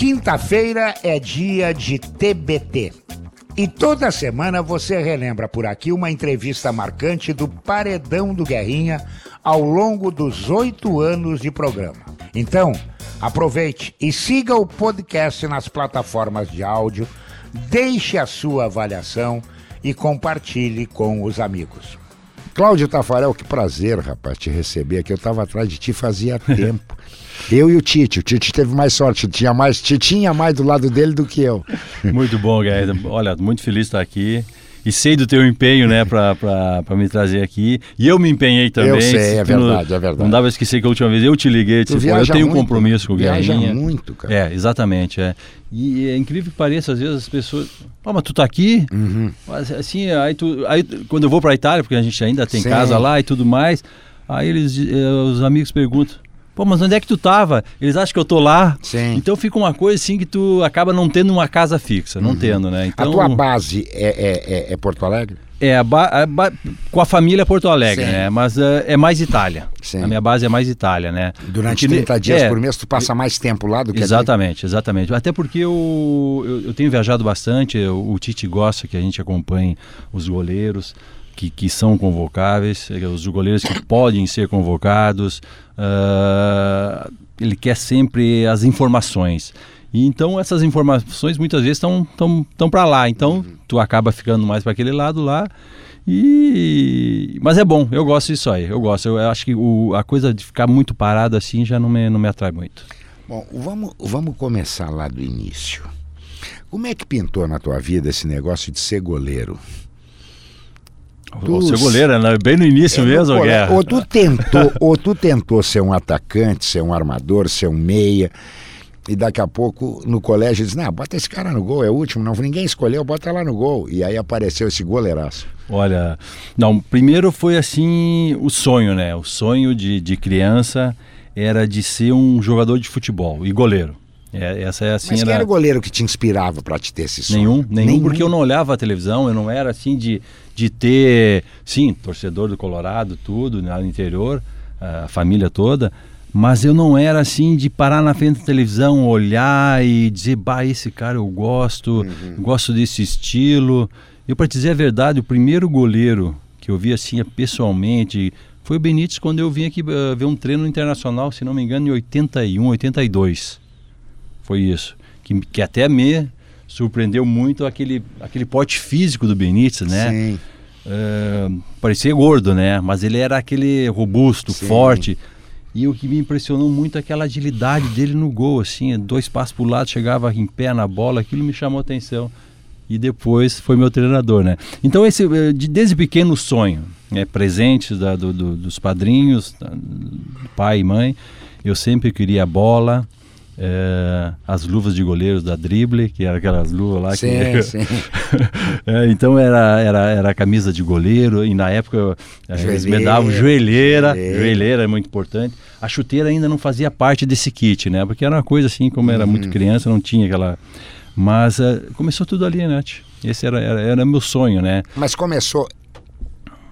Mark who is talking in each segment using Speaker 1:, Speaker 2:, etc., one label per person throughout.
Speaker 1: Quinta-feira é dia de TBT. E toda semana você relembra por aqui uma entrevista marcante do Paredão do Guerrinha ao longo dos oito anos de programa. Então, aproveite e siga o podcast nas plataformas de áudio, deixe a sua avaliação e compartilhe com os amigos. Cláudio Tafarel, que prazer, rapaz, te receber aqui. Eu estava atrás de ti fazia tempo. Eu e o Tite. O Tite teve mais sorte. Tinha mais, tinha mais do lado dele do que eu.
Speaker 2: Muito bom, Guerra. Olha, muito feliz de estar aqui e sei do teu empenho, né, para me trazer aqui. E eu me empenhei também. Eu
Speaker 1: sei, é verdade, não, é verdade.
Speaker 2: Não dava esquecer que a última vez eu te liguei, disse, eu tenho um compromisso com o Guerrinha.
Speaker 1: muito, cara.
Speaker 2: É, exatamente, é. E é incrível que pareça, às vezes as pessoas, pô, mas tu tá aqui?
Speaker 1: Uhum.
Speaker 2: Assim, aí, tu, aí quando eu vou para Itália, porque a gente ainda tem Sim. casa lá e tudo mais, aí eles, eh, os amigos perguntam, Pô, mas onde é que tu tava? Eles acham que eu tô lá.
Speaker 1: Sim.
Speaker 2: Então fica uma coisa assim que tu acaba não tendo uma casa fixa, não uhum. tendo, né? Então,
Speaker 1: a tua base é, é, é, é Porto Alegre?
Speaker 2: É, a a com a família Porto Alegre, Sim. né? Mas uh, é mais Itália. Sim. A minha base é mais Itália, né?
Speaker 1: Durante porque, 30 dias é, por mês tu passa mais tempo lá do que
Speaker 2: Exatamente, exatamente. Até porque eu, eu, eu tenho viajado bastante, o, o Tite gosta que a gente acompanhe os goleiros que, que são convocáveis, os goleiros que podem ser convocados. Uh, ele quer sempre as informações. E então essas informações muitas vezes estão tão, tão para lá. Então uhum. tu acaba ficando mais para aquele lado lá. E... Mas é bom, eu gosto disso aí. Eu gosto. Eu acho que o, a coisa de ficar muito parado assim já não me, não me atrai muito.
Speaker 1: Bom, vamos, vamos começar lá do início. Como é que pintou na tua vida esse negócio de ser goleiro?
Speaker 2: O seu goleiro, né? bem no início é, mesmo,
Speaker 1: no
Speaker 2: Guerra.
Speaker 1: Ou tu tentou, ou tu tentou ser um atacante, ser um armador, ser um meia, e daqui a pouco no colégio diz, não, bota esse cara no gol, é o último, não, ninguém escolheu, bota lá no gol. E aí apareceu esse goleiraço.
Speaker 2: Olha, não, primeiro foi assim o sonho, né? O sonho de, de criança era de ser um jogador de futebol e goleiro. É, essa é assim.
Speaker 1: Mas quem era... o goleiro que te inspirava para te ter esse sonho?
Speaker 2: Nenhum, nenhum, nenhum, porque eu não olhava a televisão, eu não era assim de, de ter, sim, torcedor do Colorado, tudo, no interior, a família toda, mas eu não era assim de parar na frente da televisão, olhar e dizer, bah, esse cara eu gosto, uhum. gosto desse estilo. Eu, para dizer a verdade, o primeiro goleiro que eu vi assim pessoalmente foi o Benítez quando eu vim aqui uh, ver um treino internacional, se não me engano, em 81, 82 foi isso. Que, que até me surpreendeu muito aquele, aquele porte físico do Benítez, né?
Speaker 1: Sim.
Speaker 2: Uh, parecia gordo, né? Mas ele era aquele robusto, Sim. forte. E o que me impressionou muito é aquela agilidade dele no gol, assim, dois passos para o lado, chegava em pé na bola, aquilo me chamou a atenção. E depois foi meu treinador, né? Então, esse, eh, desde pequeno sonho, né? presentes da, do, do, dos padrinhos, do pai e mãe, eu sempre queria bola, é, as luvas de goleiros da Drible, que eram aquelas luvas lá.
Speaker 1: Sim,
Speaker 2: que...
Speaker 1: sim.
Speaker 2: é, então era, era, era a camisa de goleiro, e na época é, eles me davam joelheira, joelheira, joelheira é muito importante. A chuteira ainda não fazia parte desse kit, né? Porque era uma coisa assim, como era muito uhum. criança, não tinha aquela. Mas uh, começou tudo ali, né? Esse era, era, era meu sonho, né?
Speaker 1: Mas começou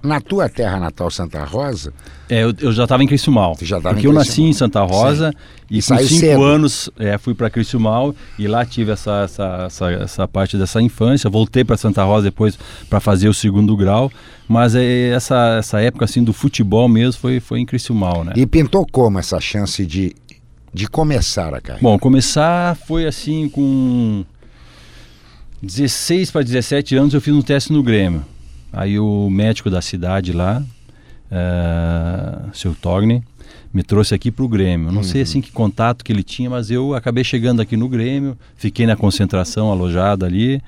Speaker 1: na tua terra natal, Santa Rosa?
Speaker 2: É, eu, eu já estava em Criciúmal.
Speaker 1: já
Speaker 2: estava Porque eu nasci em Santa Rosa Sim. e, e com cinco cedo. anos é, fui para Criciúmal e lá tive essa, essa, essa, essa parte dessa infância. Voltei para Santa Rosa depois para fazer o segundo grau. Mas é, essa, essa época assim do futebol mesmo foi, foi em Criciúmal, né?
Speaker 1: E pintou como essa chance de, de começar a carreira?
Speaker 2: Bom, começar foi assim com 16 para 17 anos eu fiz um teste no Grêmio. Aí o médico da cidade lá, uh, seu Togni, me trouxe aqui para o Grêmio. Não uhum. sei assim que contato que ele tinha, mas eu acabei chegando aqui no Grêmio, fiquei na concentração alojada ali.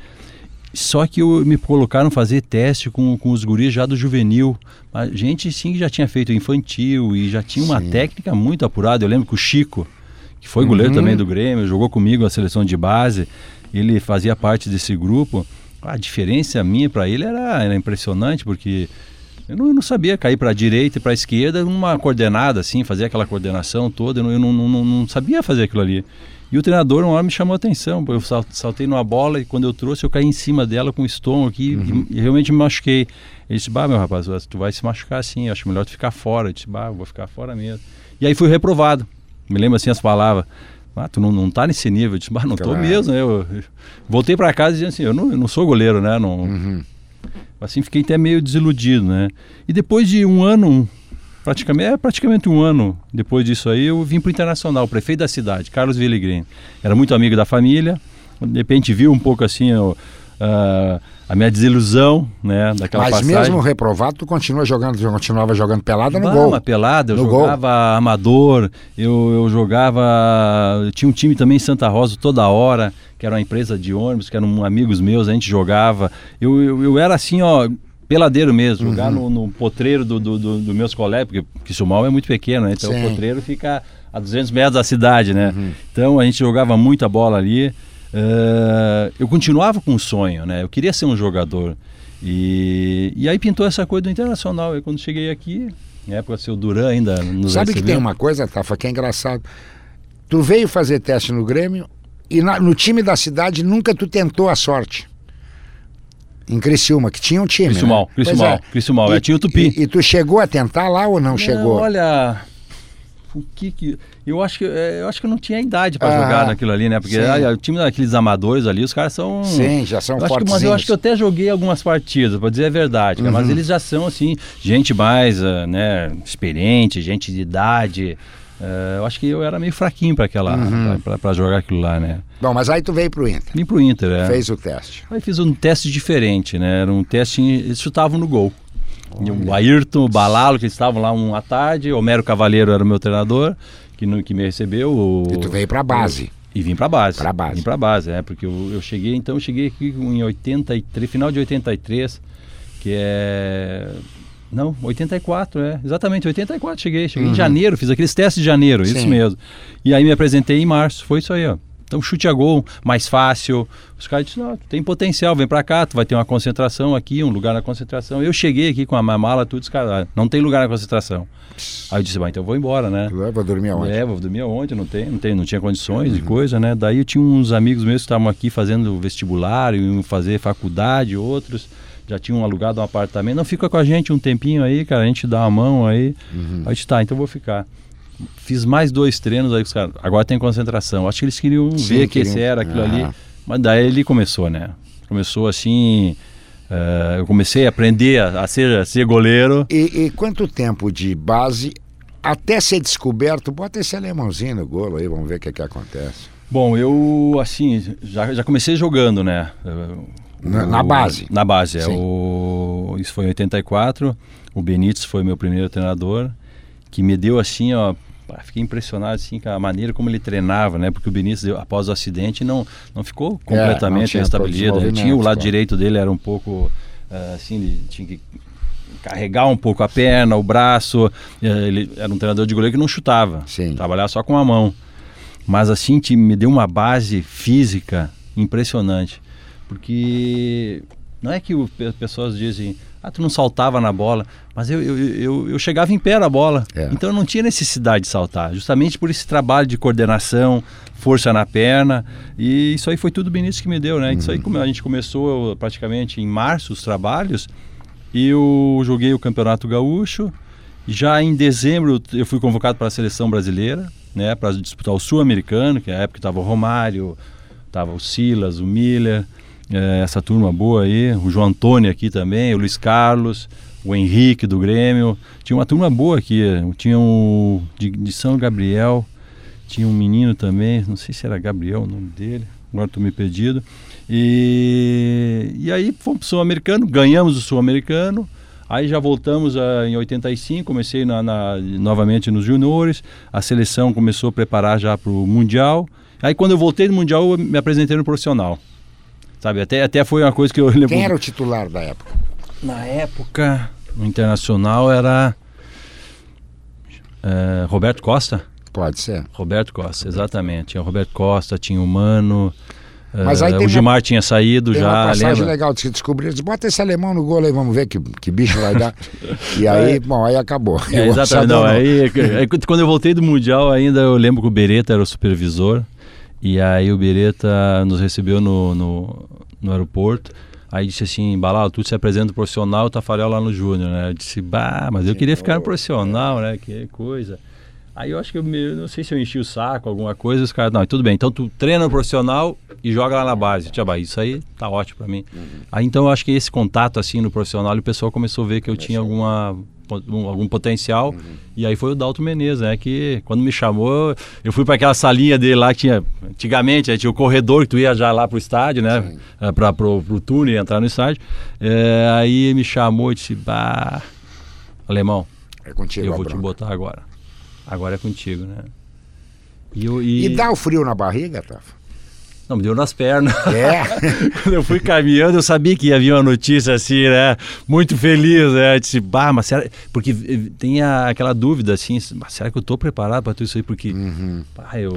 Speaker 2: Só que eu, me colocaram fazer teste com, com os guris já do juvenil. A gente sim já tinha feito infantil e já tinha uma sim. técnica muito apurada. Eu lembro que o Chico, que foi goleiro uhum. também do Grêmio, jogou comigo a seleção de base, ele fazia parte desse grupo a diferença minha para ele era, era impressionante, porque eu não, eu não sabia cair para a direita e para a esquerda numa coordenada, assim, fazer aquela coordenação toda, eu, não, eu não, não, sabia fazer aquilo ali. E o treinador uma hora me chamou a atenção, eu saltei numa bola e quando eu trouxe eu caí em cima dela com o estômago aqui uhum. e, e, realmente me machuquei. Ele disse, bah, meu rapaz, tu vai se machucar assim, acho melhor tu ficar fora. Eu disse, bah, eu vou ficar fora mesmo. E aí fui reprovado. Me lembro assim as palavras Ah, tu não, não tá nesse nível. Eu disse, bah, não
Speaker 1: Claro.
Speaker 2: tô mesmo. Eu, eu voltei para casa dizendo assim, eu não, eu não sou goleiro, né? Não,
Speaker 1: Uhum.
Speaker 2: Assim, fiquei até meio desiludido, né? E depois de um ano, praticamente, é praticamente um ano depois disso aí, eu vim para o Internacional, o prefeito da cidade, Carlos Villegrin. Era muito amigo da família, de repente viu um pouco assim o- ah, a minha desilusão, né? Daquela
Speaker 1: Mas
Speaker 2: passagem.
Speaker 1: mesmo reprovado, tu continua jogando, continuava jogando pelada no
Speaker 2: Bah,
Speaker 1: gol.
Speaker 2: Uma pelada, eu
Speaker 1: No gol.
Speaker 2: jogava amador, eu, eu jogava. eu tinha um time também em Santa Rosa toda hora, que era uma empresa de ônibus, que eram amigos meus, a gente jogava. Eu, eu, eu era assim, ó, peladeiro mesmo,
Speaker 1: Uhum.
Speaker 2: jogar no, no potreiro dos do, do, do meus colegas, porque Quissumal é muito pequeno, né? Então
Speaker 1: Sim. Uhum.
Speaker 2: o potreiro fica a 200 metros da cidade, né? Então a gente jogava muita bola ali. Eh, eu continuava com um sonho, né? Eu queria ser um jogador. E, e aí pintou essa coisa do Internacional. E quando cheguei aqui, na época, seu Duran ainda nos
Speaker 1: Sabe que
Speaker 2: recebeu.
Speaker 1: tem uma coisa, Tafa, que é engraçado. Tu veio fazer teste no Grêmio e na- no time da cidade nunca tu tentou a sorte. Em Criciúma, que tinha um time.
Speaker 2: Criciúmal,
Speaker 1: né? Pois
Speaker 2: Criciúmal,
Speaker 1: é.
Speaker 2: Criciúmal, é, tinha o Tupi.
Speaker 1: E, e tu chegou a tentar lá ou não, chegou?
Speaker 2: Olha, o que que... Eu acho que, é, eu acho que eu não tinha idade para
Speaker 1: Ah,
Speaker 2: jogar naquilo ali, né? Porque ah, o time daqueles amadores ali, os caras são...
Speaker 1: Sim, já são fortes.
Speaker 2: mas eu acho que eu até joguei algumas partidas, para dizer a verdade, cara, mas
Speaker 1: Uhum.
Speaker 2: eles já são assim, gente mais, ah, né, experiente, gente de idade. Ah, eu acho que eu era meio fraquinho para aquela,
Speaker 1: Uhum.
Speaker 2: pra jogar aquilo lá, né?
Speaker 1: Bom, mas aí tu veio pro Inter,
Speaker 2: Vim pro Inter, é.
Speaker 1: fez o teste.
Speaker 2: Aí fiz um teste diferente, né? Era um teste, em- eles chutavam no gol. E o Ayrton, o Balalo, que estavam lá uma tarde, Homero Cavaleiro era o meu treinador, que, no, que me recebeu. O,
Speaker 1: E tu veio pra base.
Speaker 2: E vim pra base.
Speaker 1: Pra base.
Speaker 2: Vim pra base, é, porque eu, eu cheguei, então eu cheguei aqui em 83, final de 83, que é. Não, 84, é. Exatamente, 84 cheguei. Cheguei em janeiro, fiz aqueles testes de janeiro, isso
Speaker 1: Uhum. Sim.
Speaker 2: mesmo. E aí me apresentei em março, foi isso aí, ó. Então chute a gol, mais fácil. Os caras disseram, não, tem potencial, vem pra cá, tu vai ter uma concentração aqui, um lugar na concentração. Eu cheguei aqui com a minha mala, tudo, os caras, ah, não tem lugar na concentração. Aí eu disse, então eu vou embora, né?
Speaker 1: Eu vou dormir aonde?
Speaker 2: É, vou dormir ontem, não tem, não tem, não tinha condições de coisa, né? Daí eu tinha uns amigos meus que estavam aqui fazendo vestibular, iam fazer faculdade, outros já tinham alugado um apartamento. Não fica com a gente um tempinho aí, cara, a gente dá uma mão aí. Aí eu disse, tá, então eu vou ficar. Fiz mais dois treinos aí, os caras, agora tem concentração. Acho que eles queriam
Speaker 1: Sim,
Speaker 2: ver que
Speaker 1: queriam-
Speaker 2: esse era aquilo ali.
Speaker 1: Ah.
Speaker 2: Mas daí ele começou, né? Começou assim. eh, eu comecei a aprender a, a ser, a ser goleiro.
Speaker 1: E, e quanto tempo de base até ser descoberto? Bota esse alemãozinho no golo aí, vamos ver o que, que acontece.
Speaker 2: Bom, eu assim, já, já comecei jogando, né?
Speaker 1: Na-
Speaker 2: o-
Speaker 1: na base.
Speaker 2: Na base, é. O, isso foi em 84. O Benítez foi meu primeiro treinador, que me deu assim, ó. Pá, Fiquei impressionado assim com a maneira como ele treinava, né? Porque o deu- após o acidente, não, não ficou
Speaker 1: É,
Speaker 2: completamente
Speaker 1: tinha
Speaker 2: restabelecido. Ele tinha o lado
Speaker 1: movimentos,
Speaker 2: direito dele era um pouco ah, assim, ele tinha que carregar um pouco a perna, o braço. Eh, Ele era um treinador de goleiro que não chutava,
Speaker 1: Sim.
Speaker 2: trabalhava só com a mão. Mas assim, te- me deu uma base física impressionante. Porque não é que o, pe- pessoas dizem, ah, tu não saltava na bola, mas eu, eu, eu, eu chegava em pé na bola.
Speaker 1: É.
Speaker 2: Então eu não tinha necessidade de saltar, justamente por esse trabalho de coordenação, força na perna. E isso aí foi tudo o Benício que me deu, né? Isso aí como a gente começou praticamente em março os trabalhos. E eu joguei o Campeonato Gaúcho. Já em dezembro eu fui convocado para a seleção brasileira, né, para disputar o Sul-Americano, que na época estava o Romário, estava o Silas, o Miller, eh, essa turma boa aí, o João Antônio aqui também, o Luiz Carlos, o Henrique do Grêmio. Tinha uma turma boa aqui, tinha o de, de São Gabriel, tinha um menino também, não sei se era Gabriel o nome dele, agora estou me perdido. E, e aí fomos para o Sul-Americano, ganhamos o Sul-Americano. Aí já voltamos ah, em 85, comecei na, na- novamente nos juniores, a seleção começou a preparar já para o Mundial. Aí quando eu voltei do Mundial, eu me apresentei no profissional. Sabe, até, até foi uma coisa que eu lembro.
Speaker 1: Quem era o titular da época?
Speaker 2: Na época, no Internacional era eh, Roberto Costa.
Speaker 1: Pode ser.
Speaker 2: Roberto Costa, exatamente. Tinha o Roberto Costa, tinha o Mano.
Speaker 1: Mas
Speaker 2: eh,
Speaker 1: aí tem
Speaker 2: o
Speaker 1: uma-
Speaker 2: Gilmar tinha saído
Speaker 1: Tem
Speaker 2: já,
Speaker 1: uma passagem
Speaker 2: lembra?
Speaker 1: legal de se descobrir. Diz, Bota esse alemão no golo aí, vamos ver que, que bicho vai dar. E aí, bom, aí acabou.
Speaker 2: É,
Speaker 1: O
Speaker 2: exatamente. Não,
Speaker 1: não.
Speaker 2: aí, aí, quando eu voltei do Mundial, ainda eu lembro que o Beretta era o supervisor. E aí o Beretta nos recebeu no, no, no aeroporto. Aí disse assim, Balal, tu se apresenta profissional, o Tafarel lá no Júnior, né? Eu disse, bah, mas eu queria ficar no profissional, né? Que coisa. Aí eu acho que eu me, não sei se eu enchi o saco, alguma coisa, os caras, não, tudo bem, então tu treina no profissional e joga lá na base. Tia, isso aí tá ótimo para mim. Uhum. Aí então eu acho que esse contato assim no profissional, o pessoal começou a ver que eu tinha alguma algum potencial. Uhum. E aí foi o Dalton Menezes, né? Que quando me chamou, eu fui para aquela salinha dele lá que tinha. Antigamente, tinha o corredor que tu ia já lá pro estádio, né? É, para pro, pro túnel entrar no estádio. É, aí me chamou e disse: Bah, alemão,
Speaker 1: é contigo,
Speaker 2: eu vou te botar agora. Agora é contigo, né?
Speaker 1: E, eu, e... e dá o frio na barriga, Tafa?
Speaker 2: Não, me deu nas pernas. É. Quando eu fui caminhando, eu sabia que ia vir uma notícia assim, né? Muito feliz, né? Eu disse, bah, mas será... Porque tem a, aquela dúvida assim, mas será que eu tô preparado para tudo isso aí? Porque, uhum. bah, eu...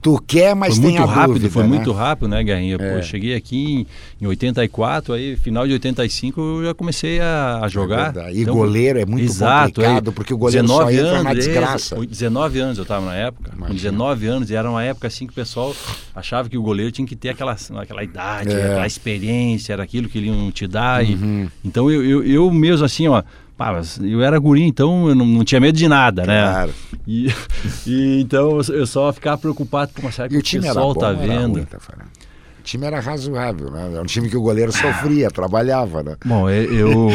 Speaker 1: Tu quer, mas
Speaker 2: foi
Speaker 1: tem
Speaker 2: muito rápido,
Speaker 1: dúvida,
Speaker 2: Foi
Speaker 1: né?
Speaker 2: muito rápido, né, Guerrinha? É. Pô, eu cheguei aqui em, em 84, aí final de 85 eu já comecei a, a jogar.
Speaker 1: É e então, goleiro é muito exato, complicado, porque o goleiro 19 só entra anos, na desgraça.
Speaker 2: 19 anos eu estava na época, Imagina. com 19 anos, e era uma época assim que o pessoal achava que o goleiro tinha que ter aquela, aquela idade, é. aquela experiência, era aquilo que ele iam te dar. Uhum. E, então eu, eu, eu, mesmo assim, ó. Pá, eu era guri, então eu não, não tinha medo de nada, né? Claro. E, e então eu só ficava preocupado com uma série que o, pessoal tá vendo. Ruim, tá
Speaker 1: o time era razoável, né? Era um time que o goleiro sofria, trabalhava, né?
Speaker 2: Bom, eu.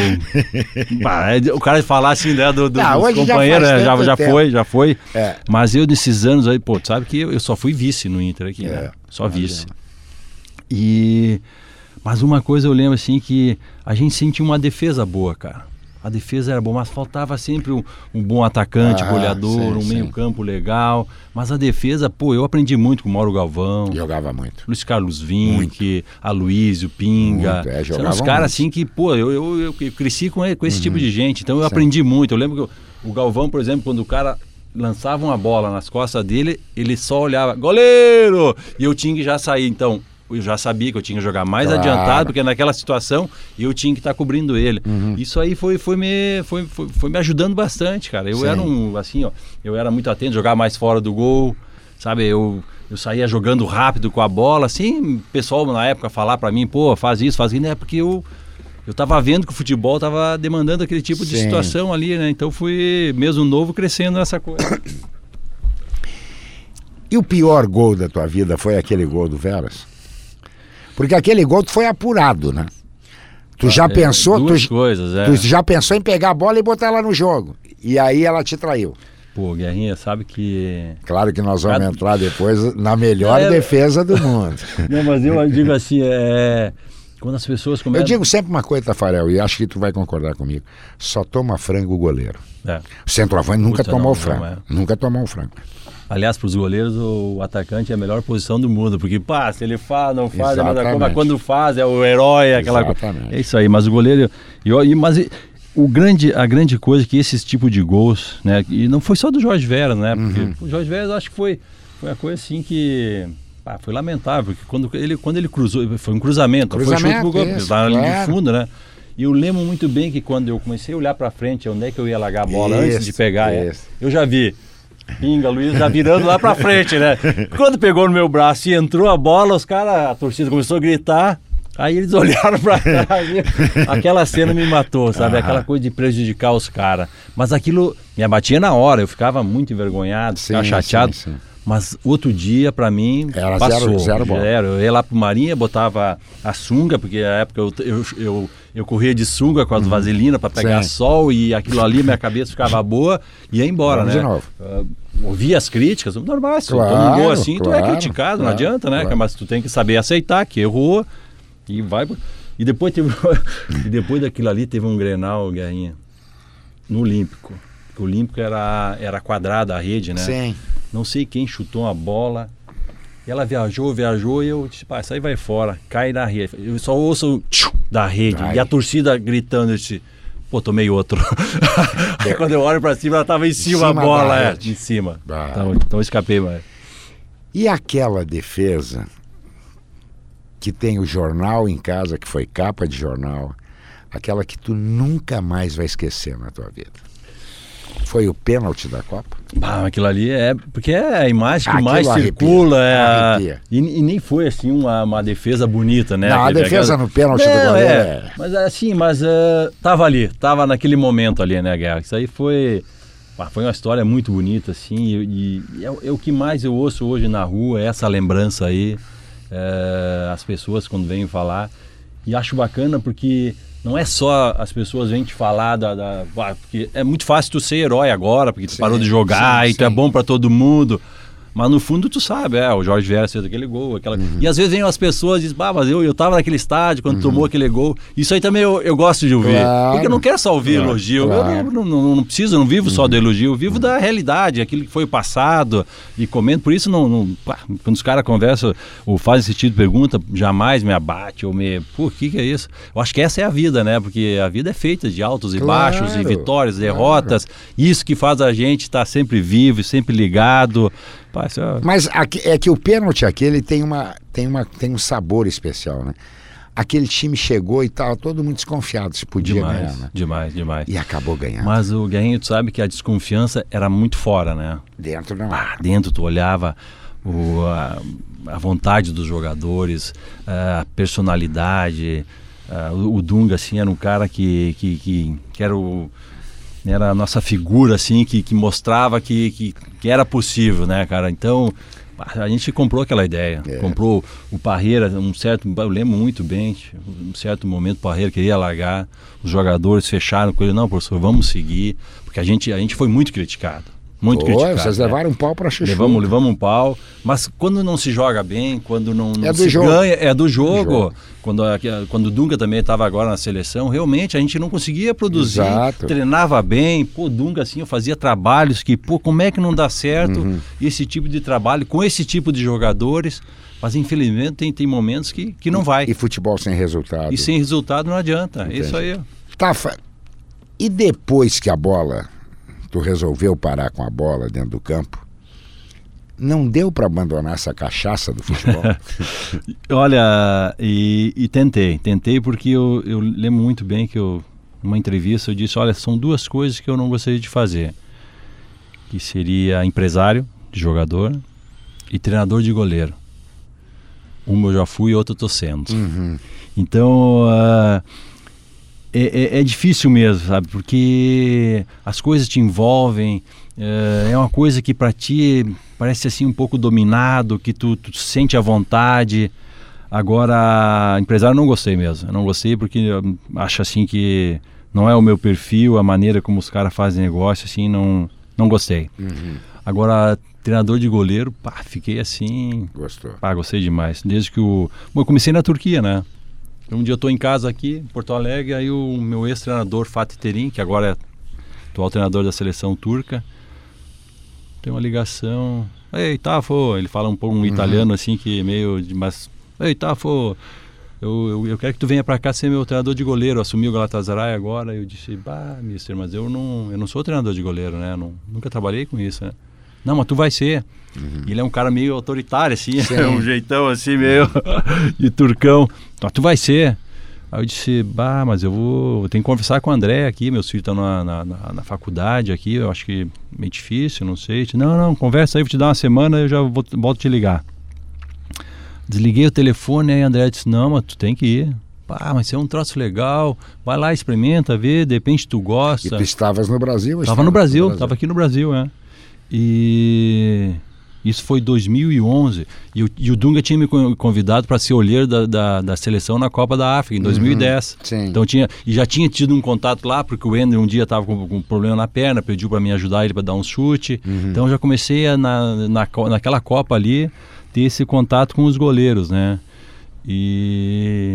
Speaker 2: bah, é o cara falar assim, né, do, do não, companheiro, já, já, já foi, já foi. É. Mas eu, nesses anos aí, pô, sabe que eu, só fui vice no Inter aqui, né? é, né? Só vice. E mas uma coisa eu lembro assim que a gente sentia uma defesa boa, cara. A defesa era boa, mas faltava sempre um, um bom atacante, ah, goleador, sim, um meio-campo legal. Mas a defesa, pô, eu aprendi muito com o Mauro Galvão.
Speaker 1: Jogava muito.
Speaker 2: Luiz Carlos Vinck, Aloysio, Pinga. Muito, é, São uns caras assim que, pô, eu, eu, eu, eu cresci com, com esse uhum. tipo de gente. Então eu sim. aprendi muito. Eu lembro que eu, o Galvão, por exemplo, quando o cara lançava uma bola nas costas dele, ele só olhava, goleiro! E eu tinha que já sair. Então, eu já sabia que eu tinha que jogar mais claro. adiantado, porque naquela situação eu tinha que estar tá cobrindo ele. Uhum. Isso aí foi, foi, me, foi, foi, foi, me ajudando bastante, cara. Eu Sim. era um, assim, ó, eu era muito atento, jogar mais fora do gol, sabe? Eu, eu saía jogando rápido com a bola, assim, o pessoal na época falar para mim, pô, faz isso, faz isso, é porque eu eu estava vendo que o futebol estava demandando aquele tipo de situação ali, né? Então fui, mesmo novo, crescendo nessa coisa.
Speaker 1: E o pior gol da tua vida foi aquele gol do Veras? Porque aquele gol foi apurado, né? Tu já é, pensou.
Speaker 2: Duas
Speaker 1: tu,
Speaker 2: coisas, é.
Speaker 1: Tu já pensou em pegar a bola e botar ela no jogo. E aí ela te traiu.
Speaker 2: Pô, Guerrinha, sabe que.
Speaker 1: Claro que nós vamos Cada... entrar depois na melhor é... defesa do mundo.
Speaker 2: Não, mas eu digo assim, é. Quando as pessoas começam.
Speaker 1: Eu digo sempre uma coisa, Tafarel, e acho que tu vai concordar comigo. Só toma frango o goleiro. É. O centroavante nunca Puta, tomou não, frango. É. Nunca tomou um frango.
Speaker 2: Aliás, para os goleiros, o atacante é a melhor posição do mundo, porque pá, se ele faz, não faz, é mas quando faz é o herói, aquela coisa. É isso aí, mas o goleiro. E, mas o grande, a grande coisa é que esses tipos de gols, né? E não foi só do Jorge Vera, né? Porque uhum. o Jorge Vera acho que foi, foi a coisa assim que. Pá, foi lamentável, porque quando ele, quando ele cruzou, foi um cruzamento, cruzamento foi chute pro gol, isso, na linha de fundo, né? E eu lembro muito bem que quando eu comecei a olhar para frente, onde é que eu ia largar a bola isso, antes de pegar, isso. eu já vi Pinga, Luiz já virando lá pra frente, né? Quando pegou no meu braço e entrou a bola, os caras, a torcida começou a gritar. Aí eles olharam pra trás. aquela cena me matou, sabe? Aquela coisa de prejudicar os caras. Mas aquilo me abatia na hora, eu ficava muito envergonhado, sim, ficava chateado. Sim, sim. Mas outro dia, para mim, Era passou. Zero, zero bola. Era. Eu ia lá pro Marinha, botava a sunga, porque na época eu, eu, eu, eu corria de sunga com as uhum. vaselinas para pegar Sim. sol e aquilo ali, minha cabeça ficava boa e ia embora, Vamos né? De novo. Uh, ouvir as críticas, normal, se claro, tu não assim, claro, tu é criticado, claro, não adianta, né? Claro. Mas tu tem que saber aceitar que errou e vai. E depois, teve, e depois daquilo ali teve um Grenal, Guerrinha, no Olímpico. O Olímpico era, era quadrada a rede, né?
Speaker 1: Sim.
Speaker 2: Não sei quem chutou a bola. E ela viajou, viajou e eu disse, pá, isso aí vai fora, cai na rede. Eu só ouço o da rede. Ai. E a torcida gritando, eu disse, pô, tomei outro. aí quando eu olho pra cima, ela tava em cima, a bola, é, em cima. Então, então eu escapei, mas.
Speaker 1: E aquela defesa que tem o jornal em casa, que foi capa de jornal, aquela que tu nunca mais vai esquecer na tua vida? Foi o pênalti da Copa?
Speaker 2: Ah, aquilo ali é. Porque é a imagem que aquilo mais arrepia, circula. É a, e, e, nem foi assim uma, uma defesa bonita, né?
Speaker 1: Não, a defesa aquela... no pênalti do goleiro. É,
Speaker 2: é. Mas assim, mas uh, tava ali, tava naquele momento ali, né, Guerra? Isso aí foi. foi uma história muito bonita, assim, e, e é, é, o que mais eu ouço hoje na rua, é essa lembrança aí, é, as pessoas quando vêm falar. E acho bacana porque não é só as pessoas vêm te falar da, da, porque é muito fácil tu ser herói agora porque tu sim, parou de jogar sim, e tu é bom para todo mundo mas no fundo tu sabe, é, o Jorge Vieira fez aquele gol, aquela... Uhum. E às vezes vem as pessoas e dizem, ah, mas eu, eu tava naquele estádio quando uhum. tomou aquele gol. Isso aí também eu, eu gosto de ouvir. Claro. Porque eu não quero só ouvir claro. elogio. Claro. Eu não, não, não, preciso, não vivo uhum. só do uhum. elogio, eu vivo da realidade, aquilo que foi o passado e comento. Por isso, não, não pá, quando os caras conversam ou fazem esse tipo de pergunta, jamais me abate ou me. Pô, o que, que é isso? Eu acho que essa é a vida, né? Porque a vida é feita de altos e baixos, e vitórias, derrotas. Isso que faz a gente estar sempre vivo, sempre ligado.
Speaker 1: Mas aqui, é que o pênalti aquele tem, uma, tem, uma, tem um sabor especial, né? Aquele time chegou e tal, todo mundo desconfiado se podia
Speaker 2: demais,
Speaker 1: ganhar, né?
Speaker 2: Demais, demais.
Speaker 1: E acabou ganhando.
Speaker 2: Mas o Guerrinho, tu sabe que a desconfiança era muito fora, né?
Speaker 1: Dentro não.
Speaker 2: Ah, dentro tu olhava o, a, a vontade dos jogadores, a personalidade. A, o Dunga, assim, era um cara que, que, que, que era o era a nossa figura assim que, que mostrava que, que, que, era possível, né, cara? Então a gente comprou aquela ideia, é. comprou o Parreira, um certo, eu lembro muito bem, um certo momento o Parreira queria largar, os jogadores fecharam com ele, não, professor, vamos seguir, porque a gente a gente foi muito criticado. Muito Pô, criticado.
Speaker 1: Vocês né? levaram um pau para chuchu.
Speaker 2: Levamos, levamos um pau. Mas quando não se joga bem, quando não, não é se jogo. ganha, é do jogo. Do jogo. Quando, quando o Dunga também estava agora na seleção, realmente a gente não conseguia produzir. Exato. Treinava bem. Pô, Dunga, assim, eu fazia trabalhos que, pô, como é que não dá certo uhum. esse tipo de trabalho com esse tipo de jogadores? Mas infelizmente tem, tem momentos que, que não vai.
Speaker 1: E futebol sem resultado.
Speaker 2: E sem resultado não adianta. Entendi. Isso aí.
Speaker 1: Tafa, e depois que a bola tu resolveu parar com a bola dentro do campo, não deu para abandonar essa cachaça do futebol?
Speaker 2: Olha, e, e, tentei, tentei porque eu, eu lembro muito bem que eu, numa entrevista eu disse, olha, são duas coisas que eu não gostaria de fazer, que seria empresário de jogador e treinador de goleiro. Uma eu já fui e outra eu tô sendo. Uhum. Então, uh, é, é, é, difícil mesmo, sabe? Porque as coisas te envolvem, é, é uma coisa que para ti parece assim um pouco dominado, que tu, tu sente à vontade. Agora, empresário não gostei mesmo. Eu não gostei porque acho assim que não é o meu perfil, a maneira como os caras fazem negócio, assim, não, não gostei. Uhum. Agora, treinador de goleiro, pá, fiquei assim.
Speaker 1: Gostou.
Speaker 2: Pá, gostei demais. Desde que o. Bom, eu comecei na Turquia, né? Um dia eu estou em casa aqui, em Porto Alegre, aí o meu ex-treinador Fatih Terim, que agora é atual treinador da seleção turca, tem uma ligação. Ei, Tafo, ele fala um pouco um uhum. italiano assim que meio de, mas Ei, Tafo, eu, eu, eu, quero que tu venha para cá ser meu treinador de goleiro, assumi o Galatasaray agora. Eu disse, bah, mister, mas eu não, eu não sou treinador de goleiro, né? Não, nunca trabalhei com isso, né? Não, mas tu vai ser. Uhum. Ele é um cara meio autoritário, assim, é um jeitão assim, meio de turcão. Então, tu vai ser. Aí eu disse, bah, mas eu vou. Eu tenho que conversar com o André aqui, meus filhos estão na, na, na, na, faculdade aqui, eu acho que meio difícil, não sei. Disse, não, não, conversa aí, vou te dar uma semana, eu já vou, volto te ligar. Desliguei o telefone, aí o André disse, não, mas tu tem que ir. Ah, mas isso é um troço legal, vai lá, experimenta, vê, de repente tu gosta. E
Speaker 1: tu estavas no Brasil?
Speaker 2: Estava no Brasil, estava aqui no Brasil, é. E isso foi 2011. E o, e o Dunga tinha me convidado para ser olheiro da, da, da, seleção na Copa da África, em 2010. Uhum, então tinha E já tinha tido um contato lá, porque o Ender um dia estava com, com, um problema na perna, pediu para me ajudar ele para dar um chute. Uhum. Então já comecei a, na, na, naquela Copa ali ter esse contato com os goleiros, né? E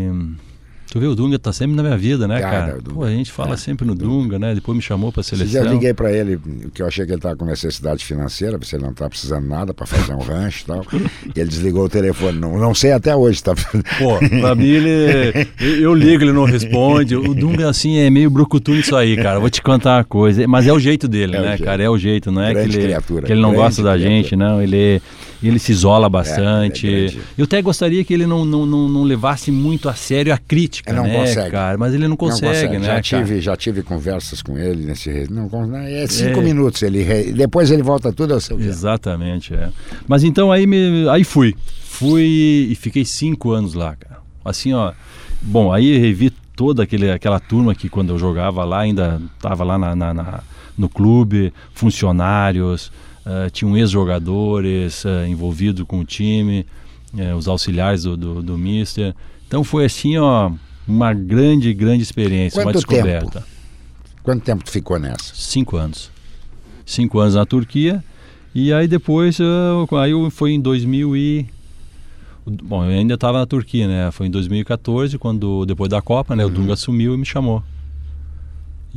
Speaker 2: Tu vê, o Dunga tá sempre na minha vida, né, cara? cara? Pô, a gente fala é, sempre no Dunga, né? Depois me chamou pra seleção.
Speaker 1: Já liguei para ele, que eu achei que ele tava com necessidade financeira, você não tá precisando nada para fazer um rancho e tal. E ele desligou o telefone. Não, não sei até hoje, tá?
Speaker 2: Pô, pra mim ele. Eu ligo, ele não responde. O Dunga, assim, é meio brucutu nisso aí, cara. Vou te contar uma coisa. Mas é o jeito dele, é né, jeito. cara? É o jeito, não é que ele, que ele não gosta da criatura. gente, não. Ele ele se isola bastante. É, é eu até gostaria que ele não, não, não, não, levasse muito a sério a crítica, não né, consegue. cara? Mas ele não consegue, não consegue. né?
Speaker 1: Já tive, já tive conversas com ele nesse. Não, é cinco é. minutos. Ele, depois ele volta tudo ao seu
Speaker 2: Exatamente, é. Mas então aí, me, aí fui. Fui e fiquei cinco anos lá, cara. Assim, ó. Bom, aí revi toda aquele, aquela turma que quando eu jogava lá, ainda estava lá na, na, na no clube, funcionários, uh, tinham ex-jogadores uh, envolvidos com o time, uh, os auxiliares do, do, do Mister. Então foi assim, ó, uma grande, grande experiência,
Speaker 1: Quanto
Speaker 2: uma descoberta.
Speaker 1: Tempo? Quanto tempo tu ficou nessa?
Speaker 2: Cinco anos. Cinco anos na Turquia. E aí depois, aí foi em 2000 e... Bom, eu ainda estava na Turquia, né? Foi em 2014, quando depois da Copa, né? Uhum. O Dunga assumiu e me chamou.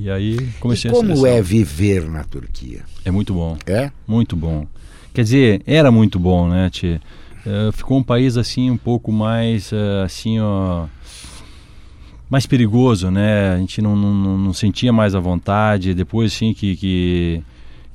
Speaker 2: E aí comecei
Speaker 1: e como é viver na Turquia?
Speaker 2: É muito bom.
Speaker 1: É?
Speaker 2: Muito bom. Quer dizer, era muito bom, né, Tchê? Uh, ficou um país assim um pouco mais uh, assim ó mais perigoso né a gente não, não, não sentia mais a vontade depois assim que, que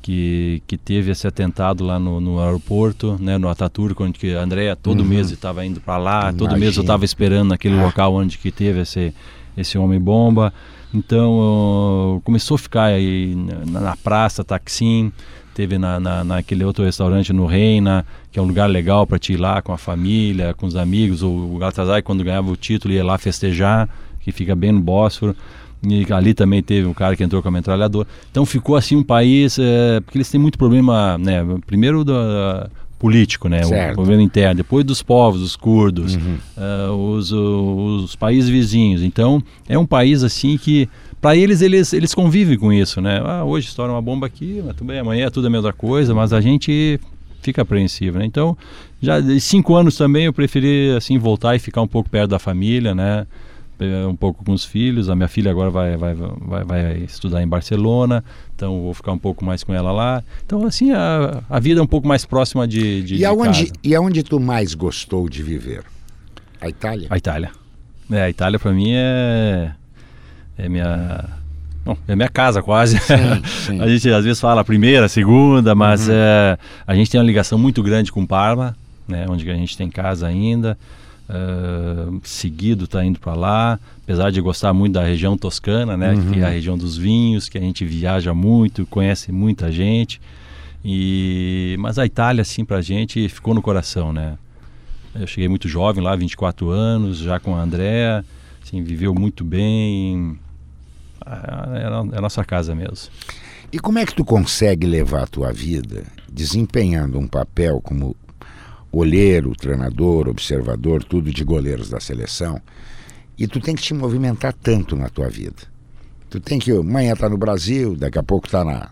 Speaker 2: que, que teve esse atentado lá no, no aeroporto, né, no Ataturk, onde que a Andrea todo uhum. mês estava indo para lá, Imagina. todo mês eu estava esperando naquele ah. local onde que teve esse, esse homem bomba. Então começou a ficar aí na, na praça Taksim, teve na, na, naquele outro restaurante no Reina, que é um lugar legal para te ir lá com a família, com os amigos. O, o Galatasaray quando ganhava o título ia lá festejar, que fica bem no Bósforo. E ali também teve um cara que entrou com a metralhadora. Então ficou assim um país, é, porque eles têm muito problema, né? Primeiro do, político, né?
Speaker 1: Certo.
Speaker 2: O problema interno, depois dos povos, os curdos, uhum. uh, os, os países vizinhos. Então é um país assim que para eles, eles eles convivem com isso, né? Ah, hoje estoura uma bomba aqui, mas tudo bem, amanhã é tudo a mesma coisa, mas a gente fica apreensivo, né? Então já de cinco anos também eu preferi assim voltar e ficar um pouco perto da família, né? Um pouco com os filhos. A minha filha agora vai, vai, vai, vai estudar em Barcelona, então vou ficar um pouco mais com ela lá. Então, assim, a, a vida é um pouco mais próxima de, de,
Speaker 1: e
Speaker 2: de
Speaker 1: aonde,
Speaker 2: casa.
Speaker 1: E aonde tu mais gostou de viver? A Itália?
Speaker 2: A Itália. É, a Itália para mim é, é minha... Bom, é minha casa quase. Sim, sim. a gente às vezes fala primeira, segunda, mas uhum. é, a gente tem uma ligação muito grande com Parma, né, onde a gente tem casa ainda. Uh, seguido está indo para lá, apesar de gostar muito da região toscana, né, uhum. que é a região dos vinhos, que a gente viaja muito, conhece muita gente. E mas a Itália assim para a gente ficou no coração, né? Eu cheguei muito jovem lá, 24 anos, já com a Andrea, assim, viveu muito bem. É a nossa casa mesmo.
Speaker 1: E como é que tu consegue levar a tua vida desempenhando um papel como olheiro, treinador, observador, tudo de goleiros da seleção. E tu tem que te movimentar tanto na tua vida. Tu tem que, amanhã tá no Brasil, daqui a pouco tá na,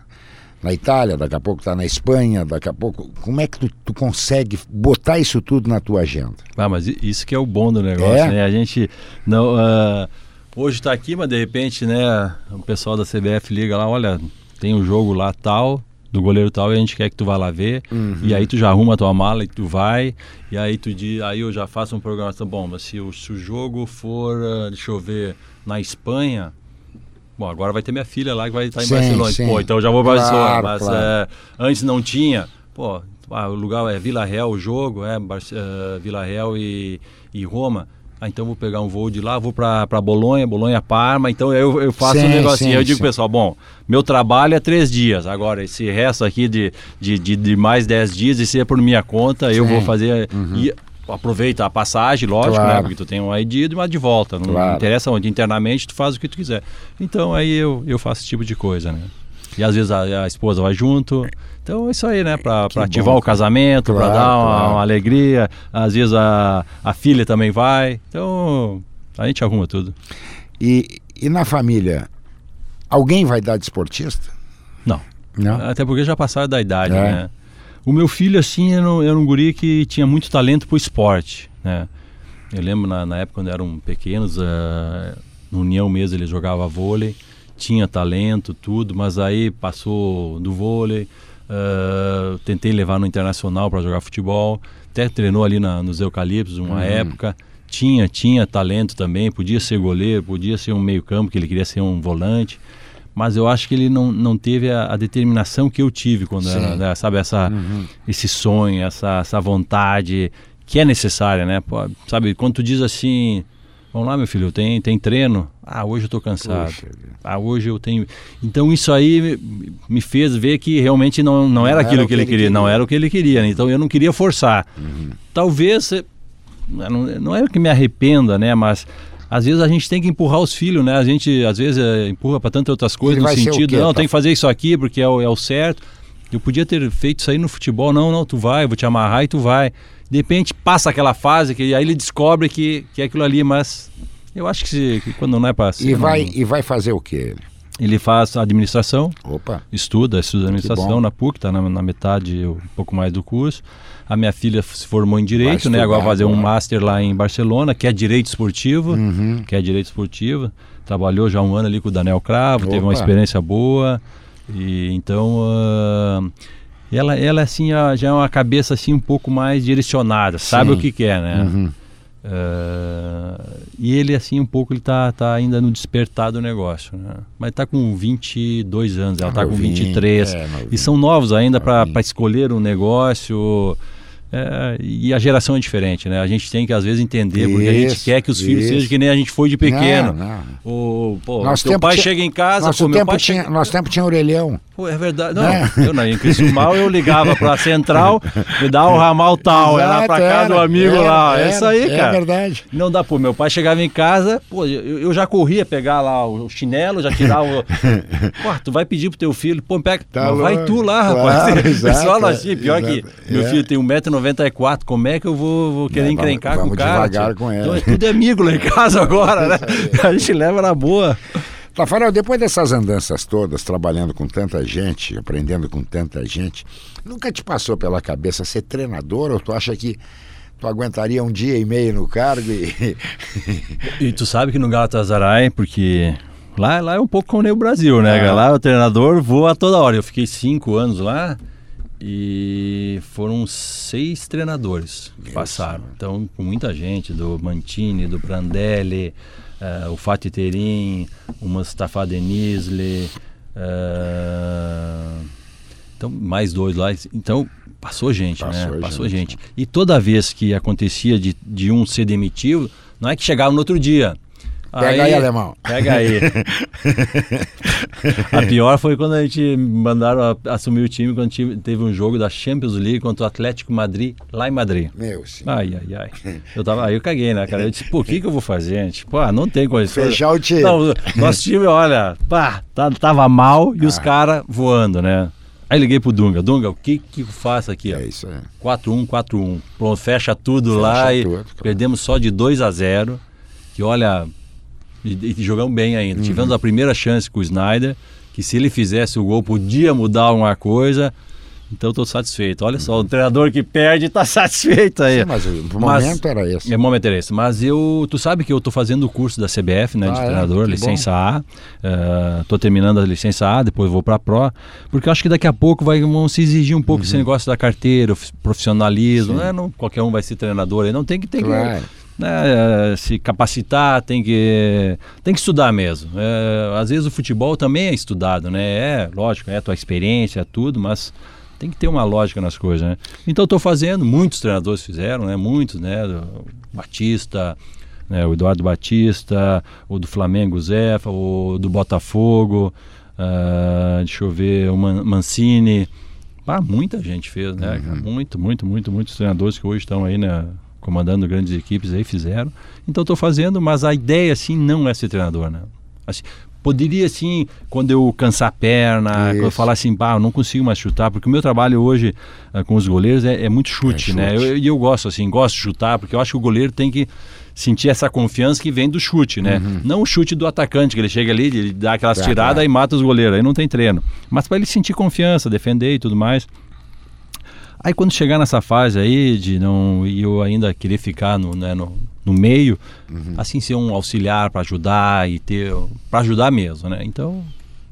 Speaker 1: na Itália, daqui a pouco tá na Espanha, daqui a pouco. Como é que tu, tu consegue botar isso tudo na tua agenda?
Speaker 2: Ah, mas isso que é o bom do negócio, é? né? A gente não. Uh, hoje está aqui, mas de repente, né, o pessoal da CBF liga lá, olha, tem um jogo lá tal, do goleiro tal e a gente quer que tu vá lá ver. Uhum. E aí tu já arruma a tua mala e tu vai. E aí tu diz, aí eu já faço um programação. Bom, mas se o, se o jogo for, uh, deixa eu ver, na Espanha. Bom, agora vai ter minha filha lá que vai estar em sim, Barcelona. Sim. Pô, então eu já vou para claro, Barcelona. Mas claro. é, antes não tinha. Pô, ah, o lugar é Vila Real, o jogo, é uh, Vila Real e, e Roma. Ah, então vou pegar um voo de lá, vou para Bolonha, Bolonha Parma. Então eu, eu faço sim, um negocinho. Sim, eu digo, sim. pessoal, bom, meu trabalho é três dias. Agora, esse resto aqui de, de, de, de mais dez dias, isso é por minha conta, eu vou fazer. Uhum. E, aproveita a passagem, lógico, né, claro. né? Porque tu tem um ID mas de volta. Não claro. interessa onde, internamente tu faz o que tu quiser. Então aí eu, eu faço esse tipo de coisa, né? E às vezes a, a esposa vai junto. Então é isso aí, né? Para ativar bom. o casamento, claro, para dar uma, claro. uma, alegria. Às vezes a, a filha também vai. Então a gente arruma tudo.
Speaker 1: E, e na família, alguém vai dar de esportista?
Speaker 2: Não. Não? Até porque já passaram da idade, é. né? O meu filho, assim, era um, era um guri que tinha muito talento pro esporte, né? Eu lembro na, na época, quando eram pequenos, uh, no União mesmo ele jogava vôlei, tinha talento, tudo, mas aí passou do vôlei, Uh, tentei levar no internacional para jogar futebol. Até treinou ali na, nos Eucaliptos uma uhum. época. Tinha, tinha talento também. Podia ser goleiro, podia ser um meio-campo, que ele queria ser um volante. Mas eu acho que ele não, não teve a, a determinação que eu tive quando Sim. era, né, sabe, essa, uhum. esse sonho, essa, essa vontade que é necessária, né? Pô, sabe, quando tu diz assim, Vamos lá, meu filho, tem, tem treino. Ah, hoje eu estou cansado. Ah, hoje eu tenho. Então isso aí me fez ver que realmente não, não era não aquilo era que, ele, queria, queria, não era o que ele queria. Né? Então eu não queria forçar. Uhum. Talvez, não, não é que me arrependa, né? Mas às vezes a gente tem que empurrar os filhos, né? A gente às vezes é, empurra para tantas outras coisas
Speaker 1: Ele
Speaker 2: no sentido,
Speaker 1: quê,
Speaker 2: não,
Speaker 1: tá?
Speaker 2: tem que fazer isso aqui porque é o, é o certo. Eu podia ter feito isso aí no futebol, não, não, tu vai, eu vou te amarrar e tu vai. De repente passa aquela fase que aí ele descobre que, que é aquilo ali, mas eu acho que, se- que quando não é para ser,
Speaker 1: E
Speaker 2: não-
Speaker 1: vai, e vai fazer o quê? ele?
Speaker 2: ele faz administração,
Speaker 1: Opa,
Speaker 2: estuda, estuda administração na PUC, está na, na metade, um pouco mais do curso. A minha filha se formou em direito, né?
Speaker 1: estudar
Speaker 2: Agora vai fazer um master lá em Barcelona, que é direito esportivo,
Speaker 1: Uhum.
Speaker 2: que é direito esportivo. Trabalhou já um ano ali com o Daniel Cravo, teve uma
Speaker 1: Opa.
Speaker 2: experiência boa. E então ah, ela, ela assim ah, já é uma cabeça assim um pouco mais direcionada, sabe
Speaker 1: Sim.
Speaker 2: o que quer, né?
Speaker 1: Uhum.
Speaker 2: Ah, e ele assim um pouco ele tá, tá ainda no despertar do negócio, né? Mas tá com 22 anos, ela tá com
Speaker 1: Novinho,
Speaker 2: 23
Speaker 1: é,
Speaker 2: e são novos ainda para
Speaker 1: Novinho.
Speaker 2: escolher um negócio. É, e a geração é diferente, né? A gente tem que às vezes entender porque a gente quer que os filhos
Speaker 1: isso.
Speaker 2: sejam que nem a gente foi de pequeno.
Speaker 1: Não, não.
Speaker 2: O, pô,
Speaker 1: Nosso
Speaker 2: teu pai
Speaker 1: tinha-
Speaker 2: chega em casa,
Speaker 1: Nosso
Speaker 2: pô, meu
Speaker 1: tempo,
Speaker 2: pai
Speaker 1: tinha,
Speaker 2: chega...
Speaker 1: nosso tempo tinha orelhão.
Speaker 2: Pô, é verdade. Não,
Speaker 1: Né?
Speaker 2: eu não, em Criciúmal eu ligava pra central, me dá o ramal tal, era
Speaker 1: Exato,
Speaker 2: pra casa do
Speaker 1: era,
Speaker 2: amigo
Speaker 1: era,
Speaker 2: lá. é
Speaker 1: era,
Speaker 2: isso aí,
Speaker 1: É
Speaker 2: cara.
Speaker 1: verdade.
Speaker 2: Não dá, pô. Meu pai chegava em casa, pô, eu, eu já corria pegar lá o chinelo, já tirava o. pô, tu vai pedir pro teu filho, pô, pega.
Speaker 1: Tá
Speaker 2: vai tu lá,
Speaker 1: Claro,
Speaker 2: rapaz.
Speaker 1: exato,
Speaker 2: Pessoal
Speaker 1: é,
Speaker 2: assim, pior que
Speaker 1: exato.
Speaker 2: meu
Speaker 1: É.
Speaker 2: filho tem 1,94m, como é que eu vou, vou querer
Speaker 1: É, vamos-
Speaker 2: encrencar com
Speaker 1: vamos
Speaker 2: o cara?
Speaker 1: devagar com ele.
Speaker 2: Então, é tudo amigo lá em casa agora, né? A gente leva na boa.
Speaker 1: Tafarel, depois dessas andanças todas, trabalhando com tanta gente, aprendendo com tanta gente, nunca te passou pela cabeça ser treinador ou tu acha que tu aguentaria um dia e meio no cargo e.
Speaker 2: E tu sabe que no Galatasaray, porque lá, lá é um pouco como o Brasil, né?
Speaker 1: É.
Speaker 2: Lá o treinador voa toda hora. Eu fiquei cinco anos lá e foram seis treinadores que passaram. Então, com muita gente, do Mantini, do Prandelli, eh, o Fatih Terim, o Mustafa Denizli, eh, então mais dois lá. Então, passou gente,
Speaker 1: Passou
Speaker 2: né? Passou
Speaker 1: gente,
Speaker 2: gente. E toda vez que acontecia de, de um ser demitido, não é que chegava no outro dia.
Speaker 1: Pega aí, alemão.
Speaker 2: Pega aí. a pior foi quando a gente mandaram a- assumir o time quando tive- teve um jogo da Champions League contra o Atlético Madrid, lá em Madrid.
Speaker 1: Meu senhor.
Speaker 2: Ai, ai, ai. Eu tava, aí eu caguei, né, cara? Eu disse, pô, o que, que eu vou fazer? Tipo, ah, não tem condições.
Speaker 1: Fechar o time.
Speaker 2: Não, nosso time, olha, pá, tá- tava mal e os
Speaker 1: Ah.
Speaker 2: caras voando, né? Aí liguei pro Dunga. Dunga, o que que eu faço aqui? ó?
Speaker 1: É isso aí.
Speaker 2: 4-1, 4-1. Pronto, fecha tudo
Speaker 1: Fecha
Speaker 2: lá e
Speaker 1: tudo, claro.
Speaker 2: perdemos só de 2 a 0 Que olha, e, e jogamos bem ainda.
Speaker 1: Uhum.
Speaker 2: Tivemos a primeira chance com o Snyder, que se ele fizesse o gol podia mudar alguma coisa. Então estou satisfeito. Olha só, o treinador que perde está sateito aí.
Speaker 1: Sim, mas o
Speaker 2: Mas-
Speaker 1: momento era esse.
Speaker 2: É momento era esse. Mas eu, tu sabe que eu estou fazendo o curso da CBF, né, de
Speaker 1: Ah, é?
Speaker 2: treinador,
Speaker 1: Que
Speaker 2: licença A. Estou terminando a licença A, depois vou para a Pro, porque eu acho que daqui a pouco vai, vão se exigir um pouco
Speaker 1: Uhum.
Speaker 2: esse negócio da carteira, profissionalismo. Né? Não, qualquer um vai ser treinador aí, não tem que tem
Speaker 1: Claro.
Speaker 2: que né, eh, se capacitar, tem que tem que estudar mesmo. É, às vezes o futebol também é estudado, né? É, lógico, é a tua experiência, é tudo, mas tem que ter uma lógica nas coisas, né? Então estou fazendo, muitos treinadores fizeram, né? Muitos, né? O Batista, né? o Eduardo Batista, o do Flamengo, o Zefa, o do Botafogo, ah, deixa eu ver, o Man- Mancini. Ah, muita gente fez, né? cara? Muito, muito, muito, muitos treinadores que hoje estão aí, né? Comandando grandes equipes aí fizeram. Então estou fazendo, mas a ideia assim não é ser treinador, né? Assim, poderia assim, quando eu cansar a perna, quando eu
Speaker 1: Isso.
Speaker 2: falar assim, pá, eu não consigo mais chutar, porque o meu trabalho hoje ah, com os goleiros é, é muito chute,
Speaker 1: É
Speaker 2: né?
Speaker 1: chute.
Speaker 2: Eu- E eu, gosto assim, gosto de chutar, porque eu acho que o goleiro tem que sentir essa confiança que vem do chute, né? Não o chute do atacante, que ele chega ali, ele dá aquelas tiradas e mata os goleiros, aí não tem treino. Mas para ele sentir confiança, defender e tudo mais. Aí quando chegar nessa fase aí de não e eu ainda querer ficar no, né, no, no meio, assim ser um auxiliar para ajudar e ter para ajudar mesmo, né? Então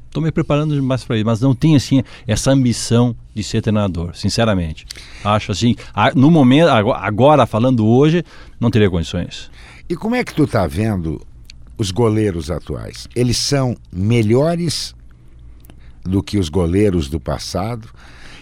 Speaker 2: estou me preparando mais para isso, mas não tenho assim essa ambição de ser treinador, sinceramente. Acho assim, no momento ago- agora falando hoje, não teria condições.
Speaker 1: E como é que tu tá vendo os goleiros atuais? Eles são melhores do que os goleiros do passado?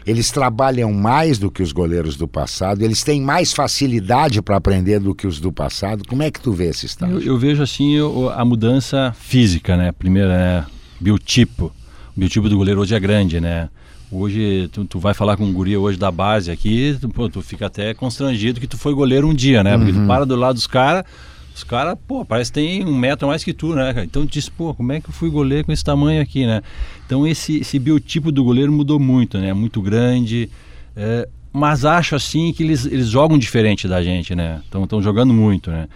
Speaker 1: Eles trabalham mais do que os goleiros do passado? Eles têm mais facilidade para aprender do que os do passado? Como é que tu vê esse estágio?
Speaker 2: Eu, eu vejo assim a mudança física, né? Primeiro, né? Biotipo. O biotipo do goleiro hoje é grande, né? Hoje, tu, tu vai falar com um guri hoje da base aqui, tu, pô, tu fica até constrangido que tu foi goleiro um dia, né? Porque tu para do lado dos caras, Os caras, pô, parece que tem um metro mais que tu, né? Então diz, pô, como é que eu fui goleiro com esse tamanho aqui, né? Então esse, esse biotipo do goleiro mudou muito, né? Muito grande. É, mas acho assim que eles, eles jogam diferente da gente, né? Estão jogando muito, né?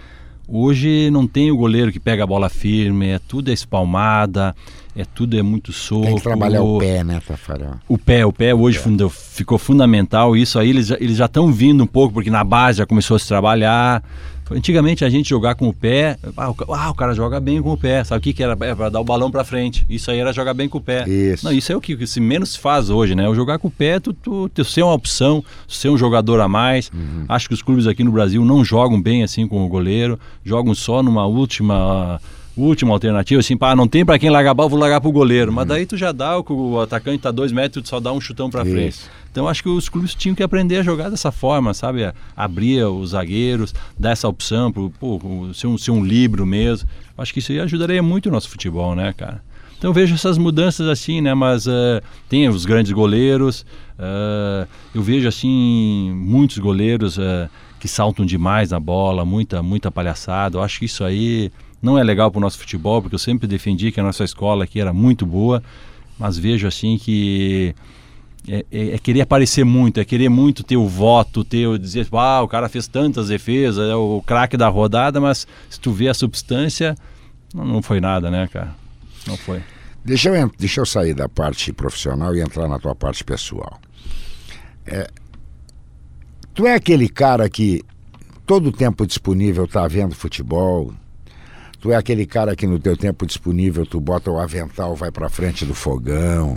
Speaker 2: Hoje não tem o goleiro que pega a bola firme, é tudo é espalmada, é tudo é muito soco. Tem
Speaker 1: que trabalhar o pé, né, Tafarel?
Speaker 2: O pé, o pé hoje é. ficou fundamental. Isso aí eles, eles já estão vindo um pouco, porque na base já começou a se trabalhar. Antigamente a gente jogar com o pé, ah, o, ah, o cara joga bem com o pé. Sabe o que, que era? É para dar o balão para frente. Isso aí era jogar bem com o pé.
Speaker 1: Isso.
Speaker 2: Não, isso é o que se menos faz hoje, né? O jogar com o pé, tu, tu, tu ser uma opção, ser um jogador a mais. Uhum. Acho que os clubes aqui no Brasil não jogam bem assim com o goleiro, jogam só numa última última alternativa, assim, pá, não tem para quem largar a bola, vou largar pro goleiro. Mas uhum. daí tu já dá, o, o atacante tá dois metros, tu só dá um chutão para frente. Então acho que os clubes tinham que aprender a jogar dessa forma, sabe? Abrir os zagueiros, dar essa opção, pro, pô, ser, um, ser um livro mesmo. Acho que isso aí ajudaria muito o nosso futebol, né, cara? Então eu vejo essas mudanças assim, né? Mas uh, tem os grandes goleiros, uh, eu vejo assim muitos goleiros uh, que saltam demais na bola, muita, muita palhaçada. Eu acho que isso aí não é legal para o nosso futebol, porque eu sempre defendi que a nossa escola aqui era muito boa, mas vejo assim que é, é, é, querer aparecer muito, é querer muito ter o voto, ter o dizer, ah, o cara fez tantas defesas, é o craque da rodada, mas se tu vê a substância, não, não, foi nada, né, cara? Não foi.
Speaker 1: Deixa eu, deixa eu sair da parte profissional e entrar na tua parte pessoal. É, tu é aquele cara que todo o tempo disponível está vendo futebol, Tu é aquele cara que no teu tempo disponível tu bota o avental, vai para frente do fogão.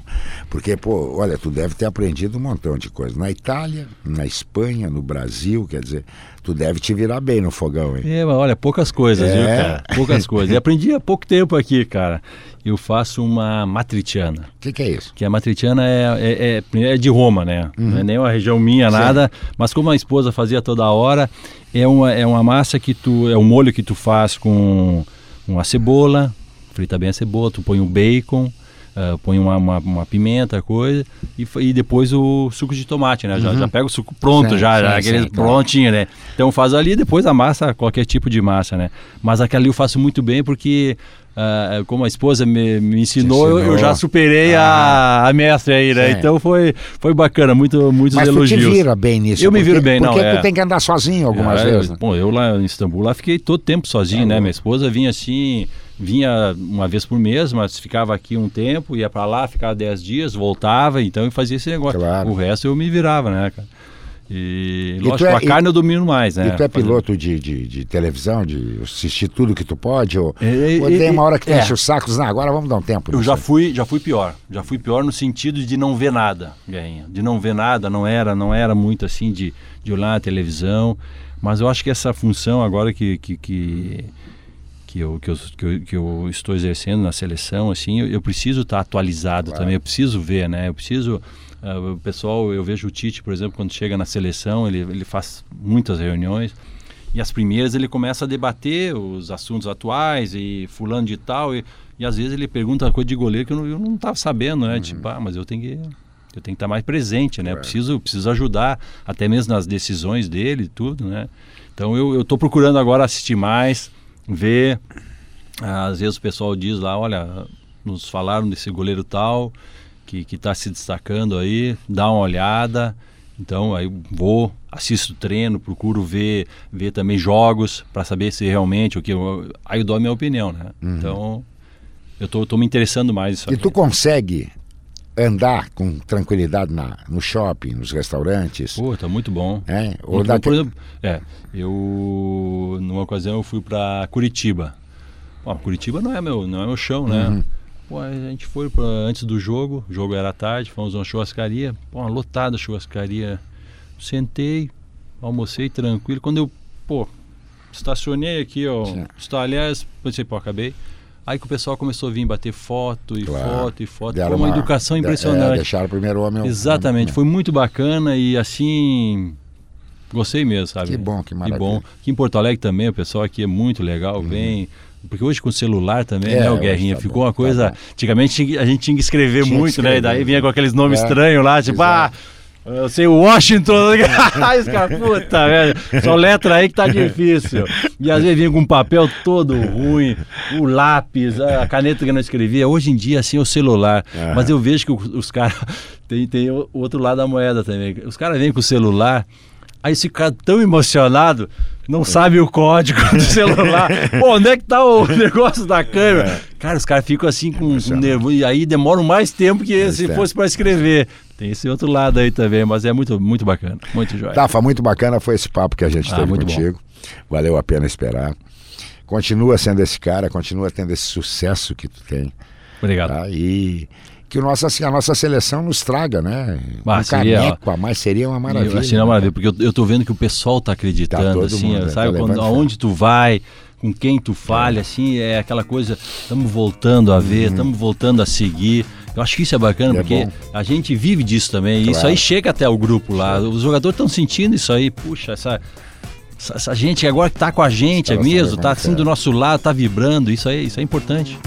Speaker 1: Porque, pô, olha, tu deve ter aprendido um montão de coisas. Na Itália, na Espanha, no Brasil, quer dizer, tu deve te virar bem no fogão, hein?
Speaker 2: É, mas olha, poucas coisas, é. viu, cara? Poucas coisas. E aprendi há pouco tempo aqui, cara. Eu faço uma matriciana.
Speaker 1: O que, que, é isso?
Speaker 2: Que a matriciana é, é, é, é de Roma, né? Uhum. Não é nem uma região minha, nada. Sim. Mas como a esposa fazia toda hora, é uma, é uma massa que tu. É um molho que tu faz com uma cebola, frita bem a cebola, tu põe o bacon, uh, põe uma, uma, uma, pimenta, coisa, e, e depois o suco de tomate, né? Uhum. Já, já pega o suco pronto, já, sim, já aquele prontinho, né? Então faz ali, depois a massa, qualquer tipo de massa, né? Mas aquela ali eu faço muito bem porque Uh, como a esposa me, me ensinou, ensinou, Eu, eu já superei ah. a, a mestre aí, né? Sim. Então foi, foi bacana, muito, muitos
Speaker 1: Mas
Speaker 2: elogios.
Speaker 1: Mas tu te vira bem nisso.
Speaker 2: Eu me viro bem, não.
Speaker 1: Porque
Speaker 2: é.
Speaker 1: tu tem que andar sozinho algumas é, vezes.
Speaker 2: Bom, eu lá em Istambul, lá fiquei todo tempo sozinho, é né? Minha esposa vinha assim, vinha uma vez por mês, mas ficava aqui um tempo, ia para lá, ficava 10 dias, voltava, então eu fazia esse negócio. Claro. O resto eu me virava, né, cara? E, lógico, é, a carne eu domino mais, né?
Speaker 1: E tu é piloto de, de, de, televisão, de assistir tudo que tu pode? Ou, é, ou tem uma hora que tu é. enche os sacos, não, agora vamos dar um tempo.
Speaker 2: Eu já fui, já fui pior. Já fui pior no sentido de não ver nada, Guerrinha. De não ver nada, não era, não era muito assim de, de olhar a televisão. Mas eu acho que essa função agora que, que, que que eu, que eu, que eu, que eu estou exercendo na seleção, assim, eu, eu preciso estar atualizado claro. também, eu preciso ver, né? Eu preciso Uh, o pessoal, eu vejo o Tite, por exemplo, quando chega na seleção, ele, ele faz muitas reuniões e as primeiras ele começa a debater os assuntos atuais e fulano de tal e, e às vezes ele pergunta coisa de goleiro que eu não estava sabendo, né? Uhum. Tipo, ah, mas eu tenho que eu tenho que estar mais presente, né? É. Preciso preciso ajudar até mesmo nas decisões dele e tudo, né? Então eu estou procurando agora assistir mais, ver. Às vezes o pessoal diz lá, olha, nos falaram desse goleiro tal, que está se destacando aí, dá uma olhada. Então aí vou, assisto treino, procuro ver, ver também jogos para saber se realmente o que eu, aí eu dou a minha opinião, né? Uhum. Então eu tô, tô me interessando mais isso.
Speaker 1: E tu consegue andar com tranquilidade na, no shopping, nos restaurantes?
Speaker 2: Pô, tá muito bom.
Speaker 1: É,
Speaker 2: ou muito por exemplo, é, eu numa ocasião eu fui para Curitiba. Pô, Curitiba não é meu, não é meu chão, né? Uhum. Pô, a gente foi pra, antes do jogo, o jogo era tarde, fomos a uma churrascaria, pô, uma lotada churrascaria. Sentei, almocei tranquilo. Quando eu, pô, estacionei aqui, ó, aliás, pensei, pô, acabei. Aí que o pessoal começou a vir bater foto e claro. foto e foto. Deram foi uma, uma educação impressionante. É,
Speaker 1: deixaram o primeiro homem.
Speaker 2: Exatamente, foi muito bacana e assim. Gostei mesmo, sabe?
Speaker 1: Que bom, que maravilha.
Speaker 2: Que bom. Aqui em Porto Alegre também, o pessoal aqui é muito legal, uhum. vem porque hoje com o celular também, é, né, o Guerrinha? Tá ficou bom, uma coisa. Tá antigamente a gente tinha que escrever tinha muito, que escrever, né? E daí vinha com aqueles nomes é, estranhos lá, tipo, exato. ah. Eu sei Washington. Os caras, puta, velho. Só letra aí que tá difícil. E às vezes vinha com um papel todo ruim, o lápis, a caneta que eu não escrevia. Hoje em dia, assim, é o celular. Uhum. Mas eu vejo que os caras. Tem, tem o outro lado da moeda também. Os caras vêm com o celular. Aí esse cara tão emocionado, não sabe o código do celular. Pô, onde é que tá o negócio da câmera? É. Cara, os caras ficam assim com, com nervo. E aí demoram mais tempo que se fosse para escrever. Tem esse outro lado aí também, mas é muito, muito bacana. Muito jóia.
Speaker 1: Tafa, muito bacana foi esse papo que a gente ah, teve contigo. Bom. Valeu a pena esperar. Continua sendo esse cara, continua tendo esse sucesso que tu tem.
Speaker 2: Obrigado. Tá?
Speaker 1: E que nossa, assim, a nossa seleção nos traga, né? Ah, um seria, caneco a mais seria uma maravilha.
Speaker 2: Seria uma né? maravilha, porque eu, eu tô vendo que o pessoal tá acreditando, tá assim, mundo, sabe? Tá quando, aonde tu vai, com quem tu falha, é. assim, é aquela coisa, estamos voltando a ver, estamos uhum. voltando a seguir. Eu acho que isso é bacana, é porque bom. a gente vive disso também. Claro. Isso aí chega até o grupo lá. Os jogadores estão sentindo isso aí. Puxa, essa, essa, gente agora que está com a gente é mesmo, está assim do nosso lado, está vibrando. Isso aí, isso é importante.